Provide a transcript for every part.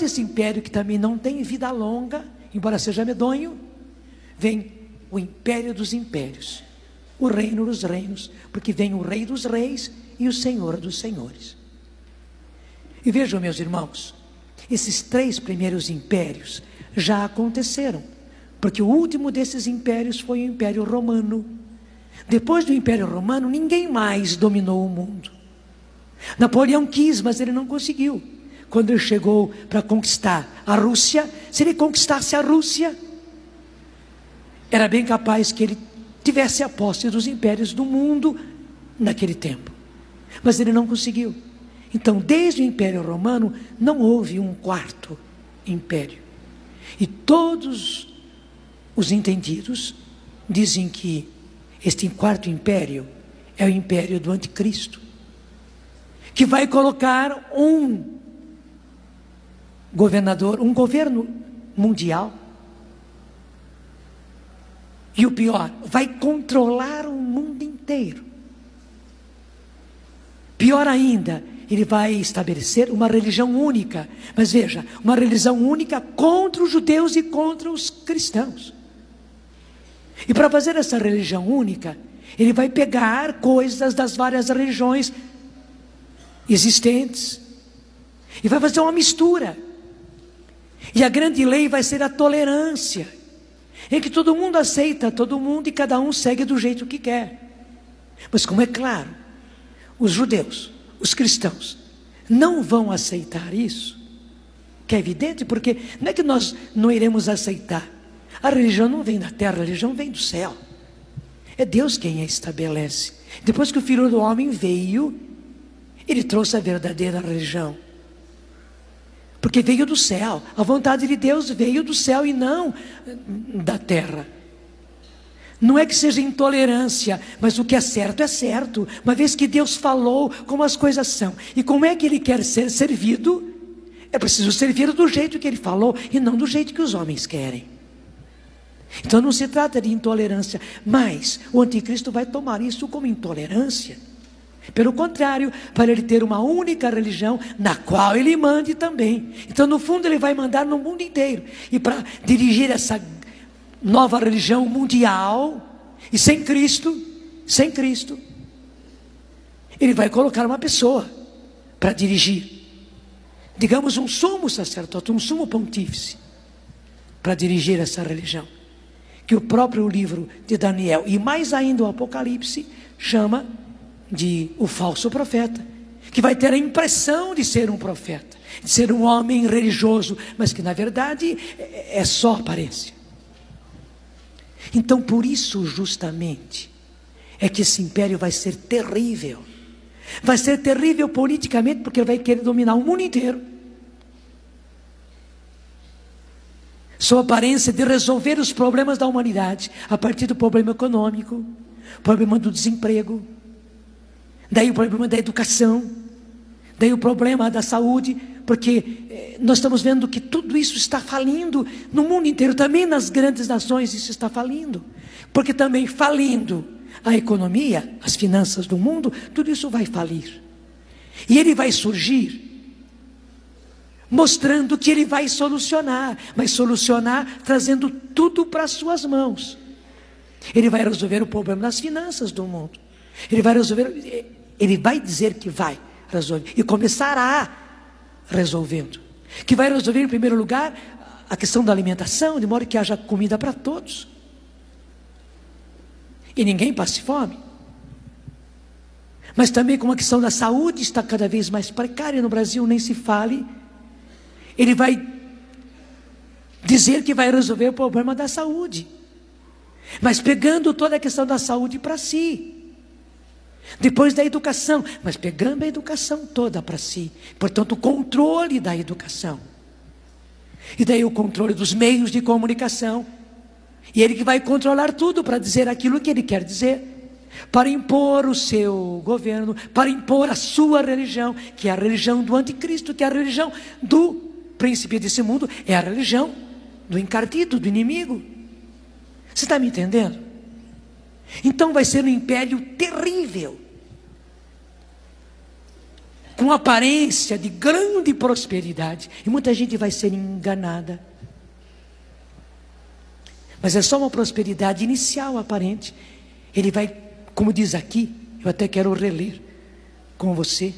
desse império, que também não tem vida longa, embora seja medonho, vem o império dos impérios, o reino dos reinos, porque vem o rei dos reis e o senhor dos senhores. E vejam, meus irmãos, esses três primeiros impérios já aconteceram, porque o último desses impérios foi o Império Romano. Depois do Império Romano, ninguém mais dominou o mundo. Napoleão quis, mas ele não conseguiu. Quando ele chegou para conquistar a Rússia, se ele conquistasse a Rússia, era bem capaz que ele tivesse a posse dos impérios do mundo naquele tempo. Mas ele não conseguiu. Então, desde o Império Romano, não houve um quarto império. E todos os entendidos dizem que este quarto império é o império do anticristo, que vai colocar um governador, um governo mundial. E o pior, vai controlar o mundo inteiro. Pior ainda, ele vai estabelecer uma religião única. Mas veja, uma religião única contra os judeus e contra os cristãos. E para fazer essa religião única, ele vai pegar coisas das várias religiões existentes e vai fazer uma mistura. E a grande lei vai ser a tolerância, em que todo mundo aceita todo mundo e cada um segue do jeito que quer. Mas como é claro, os judeus os cristãos não vão aceitar isso, que é evidente, porque não é que nós não iremos aceitar. A religião não vem da terra, a religião vem do céu. É Deus quem a estabelece. Depois que o Filho do Homem veio, ele trouxe a verdadeira religião. Porque veio do céu. A vontade de Deus veio do céu e não da terra. Não é que seja intolerância, mas o que é certo é certo. Uma vez que Deus falou como as coisas são e como é que Ele quer ser servido, é preciso servir do jeito que Ele falou e não do jeito que os homens querem. Então não se trata de intolerância, mas o anticristo vai tomar isso como intolerância. Pelo contrário, para ele ter uma única religião na qual ele mande também. Então, no fundo, ele vai mandar no mundo inteiro. E para dirigir essa nova religião mundial, e sem Cristo, sem Cristo, ele vai colocar uma pessoa para dirigir. Digamos um sumo sacerdote, um sumo pontífice, para dirigir essa religião. Que o próprio livro de Daniel, e mais ainda o Apocalipse, chama de o falso profeta, que vai ter a impressão de ser um profeta, de ser um homem religioso, mas que na verdade é só aparência. Então, por isso, justamente, é que esse império vai ser terrível. Vai ser terrível politicamente, porque ele vai querer dominar o mundo inteiro. Sua aparência de resolver os problemas da humanidade a partir do problema econômico, problema do desemprego, daí o problema da educação, daí o problema da saúde, porque eh, nós estamos vendo que tudo isso está falindo no mundo inteiro, também nas grandes nações isso está falindo, porque também falindo a economia, as finanças do mundo, tudo isso vai falir. E ele vai surgir mostrando que ele vai solucionar, mas solucionar trazendo tudo para as suas mãos. Ele vai resolver o problema das finanças do mundo. Ele vai resolver, ele vai dizer que vai resolver e começará resolvendo. Que vai resolver, em primeiro lugar, a questão da alimentação, de modo que haja comida para todos. E ninguém passe fome. Mas também como a questão da saúde está cada vez mais precária no Brasil, nem se fale. Ele vai dizer que vai resolver o problema da saúde. Mas pegando toda a questão da saúde para si. Depois da educação, mas pegando a educação toda para si. Portanto, o controle da educação. E daí o controle dos meios de comunicação. E ele que vai controlar tudo para dizer aquilo que ele quer dizer. Para impor o seu governo, para impor a sua religião, que é a religião do anticristo, que é a religião do príncipe desse mundo, é a religião do encardido, do inimigo. Você está me entendendo? Então vai ser um império terrível. com aparência de grande prosperidade. E muita gente vai ser enganada. Mas é só uma prosperidade inicial aparente. Ele vai, como diz aqui, eu até quero reler com você.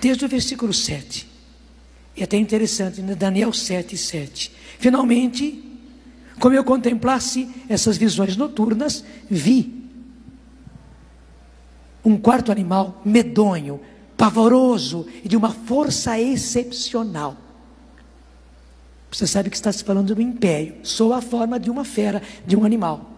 Desde o versículo 7. E até interessante, né? Daniel 7, 7. Finalmente, como eu contemplasse essas visões noturnas, vi um quarto animal medonho, pavoroso e de uma força excepcional. Você sabe que está se falando do império, sou a forma de uma fera, de um animal.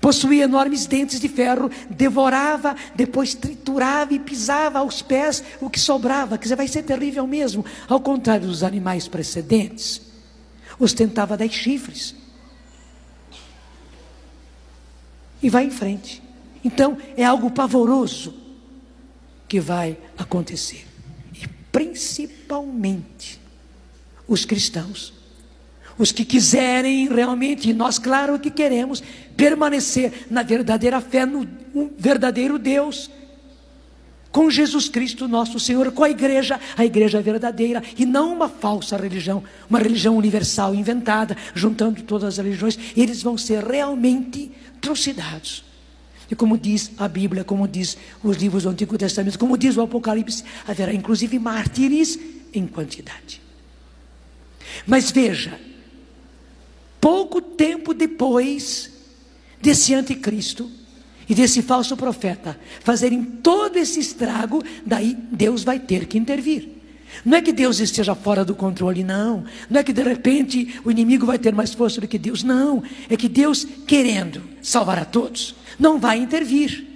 Possuía enormes dentes de ferro, devorava, depois triturava e pisava aos pés o que sobrava. Dizer, vai ser terrível mesmo. Ao contrário dos animais precedentes, ostentava dez chifres. E vai em frente. Então, é algo pavoroso que vai acontecer. E principalmente os cristãos, os que quiserem realmente, e nós, claro que queremos, permanecer na verdadeira fé, no verdadeiro Deus, com Jesus Cristo, nosso Senhor, com a igreja, a igreja verdadeira, e não uma falsa religião, uma religião universal inventada, juntando todas as religiões, eles vão ser realmente trucidados. E como diz a Bíblia, como diz os livros do Antigo Testamento, como diz o Apocalipse, haverá inclusive mártires em quantidade. Mas veja, pouco tempo depois desse anticristo e desse falso profeta fazerem todo esse estrago, daí Deus vai ter que intervir. Não é que Deus esteja fora do controle, não. Não é que de repente o inimigo vai ter mais força do que Deus, não. É que Deus, querendo salvar a todos, não vai intervir.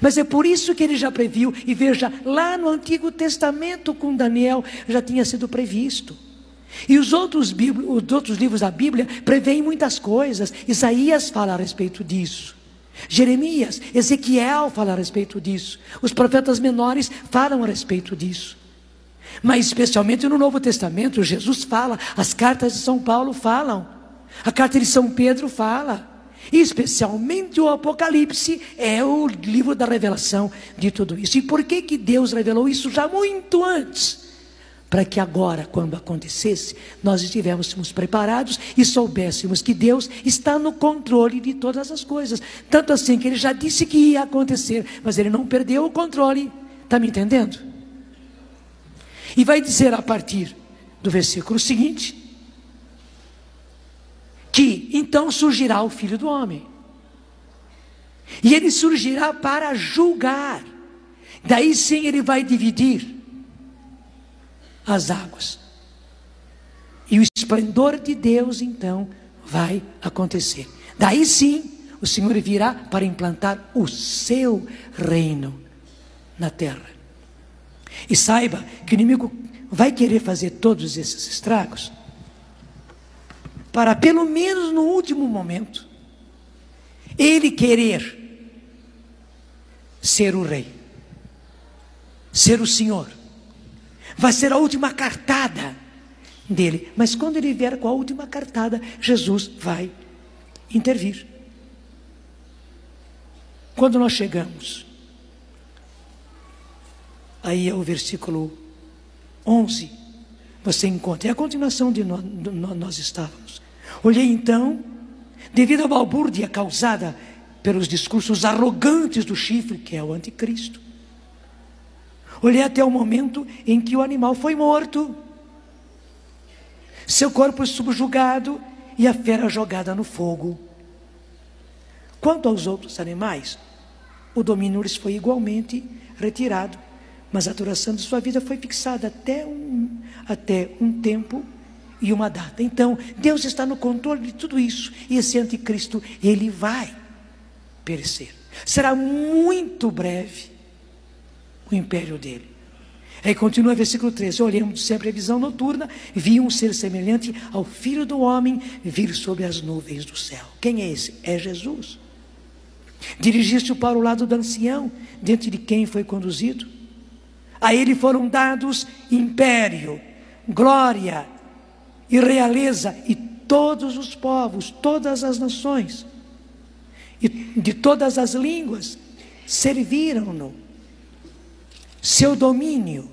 Mas é por isso que ele já previu, e veja, lá no Antigo Testamento com Daniel já tinha sido previsto. E os outros, os outros livros da Bíblia preveem muitas coisas. Isaías fala a respeito disso. Jeremias, Ezequiel fala a respeito disso. Os profetas menores falam a respeito disso. Mas especialmente no Novo Testamento, Jesus fala, as cartas de São Paulo falam, a carta de São Pedro fala. E especialmente o Apocalipse é o livro da revelação de tudo isso. E por que, que Deus revelou isso já muito antes? Para que agora, quando acontecesse, nós estivéssemos preparados e soubéssemos que Deus está no controle de todas as coisas. Tanto assim que ele já disse que ia acontecer, mas ele não perdeu o controle. Está me entendendo? E vai dizer a partir do versículo seguinte: que então surgirá o filho do homem, e ele surgirá para julgar, daí sim ele vai dividir as águas. E o esplendor de Deus então vai acontecer. Daí sim, o Senhor virá para implantar o seu reino na terra. E saiba que o inimigo vai querer fazer todos esses estragos para pelo menos no último momento ele querer ser o rei, ser o Senhor vai ser a última cartada dele. Mas quando ele vier com a última cartada, Jesus vai intervir. Quando nós chegamos, aí é o versículo 11, você encontra, é a continuação de nós, nós estávamos. Olhei então, devido à balbúrdia causada pelos discursos arrogantes do chifre, que é o anticristo, Olhei até o momento em que o animal foi morto, seu corpo subjugado e a fera jogada no fogo. Quanto aos outros animais, o domínio lhes foi igualmente retirado, mas a duração de sua vida foi fixada até um, até um tempo e uma data. Então, Deus está no controle de tudo isso, e esse anticristo, ele vai perecer. Será muito breve o império dele. Aí continua versículo 13: Olhemos sempre a visão noturna, vi um ser semelhante ao filho do homem vir sobre as nuvens do céu. Quem é esse? É Jesus. Dirigiu-se para o lado do ancião, diante de quem foi conduzido. A ele foram dados império, glória e realeza, e todos os povos, todas as nações, e de todas as línguas serviram-no. Seu domínio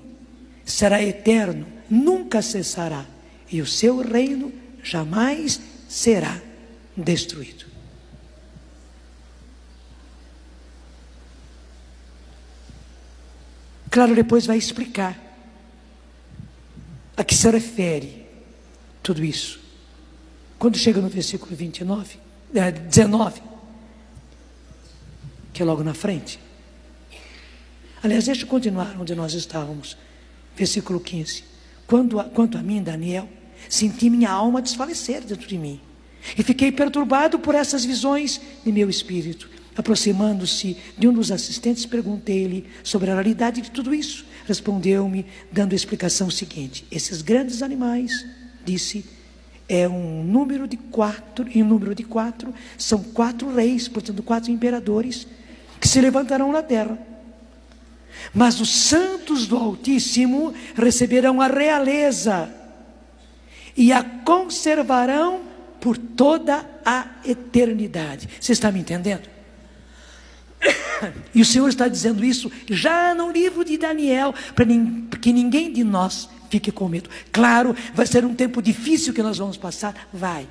será eterno, nunca cessará, e o seu reino jamais será destruído. Claro, depois vai explicar a que se refere tudo isso. Quando chega no versículo 29, é, 19, que é logo na frente. Aliás, deixa eu continuar onde nós estávamos. Versículo 15. Quando, quanto a mim, Daniel, senti minha alma desfalecer dentro de mim. E fiquei perturbado por essas visões de meu espírito. Aproximando-se de um dos assistentes, perguntei-lhe sobre a realidade de tudo isso. Respondeu-me, dando a explicação seguinte: Esses grandes animais, disse, é um número de quatro, em número de quatro, são quatro reis, portanto, quatro imperadores, que se levantarão na terra. Mas os santos do Altíssimo receberão a realeza e a conservarão por toda a eternidade. Você está me entendendo? E o Senhor está dizendo isso já no livro de Daniel, para que ninguém de nós fique com medo. Claro, vai ser um tempo difícil que nós vamos passar, vai.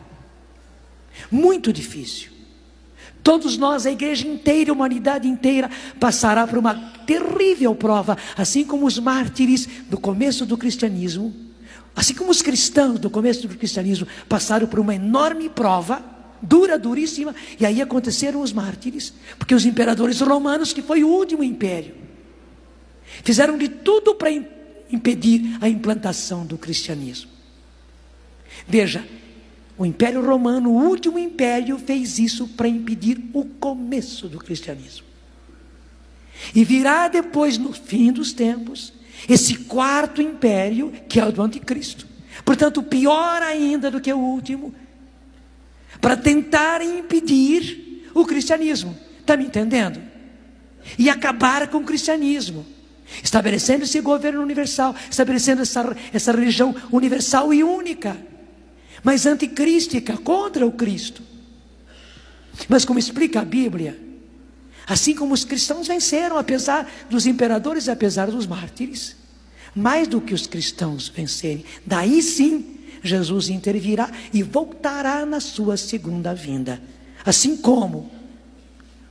Muito difícil. Todos nós, a igreja inteira, a humanidade inteira, passará por uma terrível prova, assim como os mártires do começo do cristianismo, assim como os cristãos do começo do cristianismo passaram por uma enorme prova dura, duríssima, e aí aconteceram os mártires, porque os imperadores romanos, que foi o último império, fizeram de tudo para impedir a implantação do cristianismo. Veja, o Império Romano, o último império, fez isso para impedir o começo do cristianismo. E virá depois, no fim dos tempos, esse quarto império, que é o do anticristo. Portanto, pior ainda do que o último, para tentar impedir o cristianismo. Está me entendendo? E acabar com o cristianismo. Estabelecendo esse governo universal, estabelecendo essa, essa religião universal e única, mas anticrística, contra o Cristo. Mas como explica a Bíblia, assim como os cristãos venceram, apesar dos imperadores apesar dos mártires, mais do que os cristãos vencerem, daí sim Jesus intervirá e voltará na sua segunda vinda. Assim como,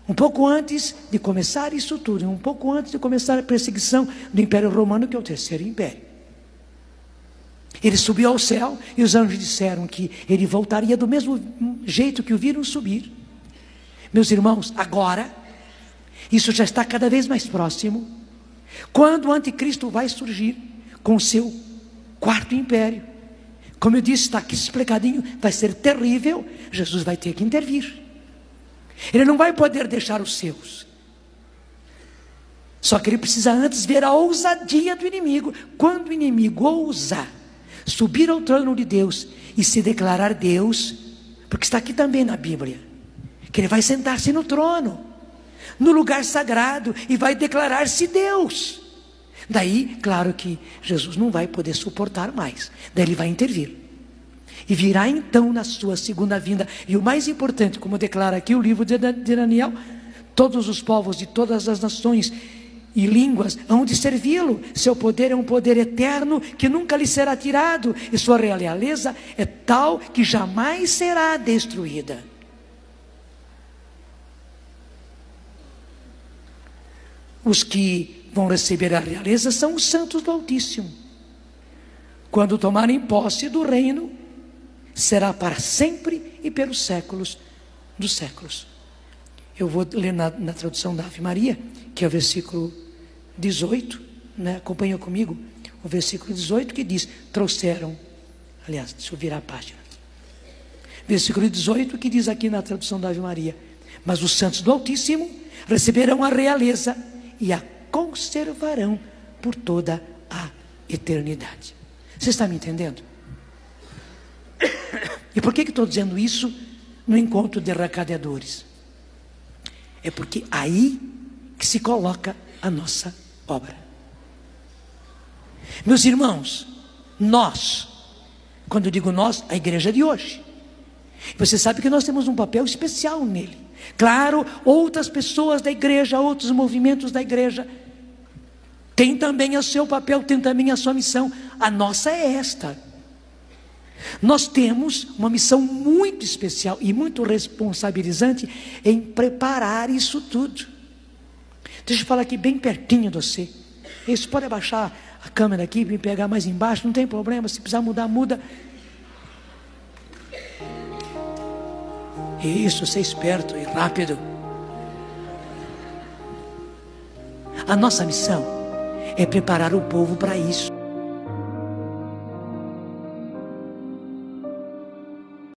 um pouco antes de começar isso tudo, um pouco antes de começar a perseguição do Império Romano, que é o terceiro império. Ele subiu ao céu e os anjos disseram que ele voltaria do mesmo jeito que o viram subir. Meus irmãos, agora, isso já está cada vez mais próximo. Quando o anticristo vai surgir com o seu quarto império, como eu disse, está aqui explicadinho, vai ser terrível. Jesus vai ter que intervir. Ele não vai poder deixar os seus. Só que ele precisa antes ver a ousadia do inimigo. Quando o inimigo ousar subir ao trono de Deus e se declarar Deus, porque está aqui também na Bíblia, que ele vai sentar-se no trono, no lugar sagrado, e vai declarar-se Deus. Daí, claro que Jesus não vai poder suportar mais. Daí ele vai intervir. E virá então na sua segunda vinda. E o mais importante, como declara aqui o livro de Daniel, todos os povos de todas as nações e línguas hão de servi-lo. Seu poder é um poder eterno que nunca lhe será tirado, e sua realeza é tal que jamais será destruída. Os que vão receber a realeza são os santos do Altíssimo. Quando tomarem posse do reino, será para sempre e pelos séculos dos séculos. Eu vou ler na, na tradução da Ave Maria, que é o versículo 18, né? acompanha comigo, o versículo 18 que diz: trouxeram, aliás, deixa eu virar a página. Versículo 18 que diz aqui na tradução da Ave Maria: Mas os santos do Altíssimo receberão a realeza e a conservarão por toda a eternidade. Você está me entendendo? E por que, que estou dizendo isso no encontro de recadeadores? É porque aí que se coloca a nossa obra. Meus irmãos, nós, quando digo nós, a igreja de hoje, você sabe que nós temos um papel especial nele. Claro, outras pessoas da igreja, outros movimentos da igreja, têm também o seu papel, têm também a sua missão. A nossa é esta. Nós temos uma missão muito especial e muito responsabilizante em preparar isso tudo. Deixa eu falar aqui bem pertinho de você. Isso pode abaixar a câmera aqui, me pegar mais embaixo, não tem problema. Se precisar mudar, muda. Isso, ser esperto e rápido. A nossa missão é preparar o povo para isso.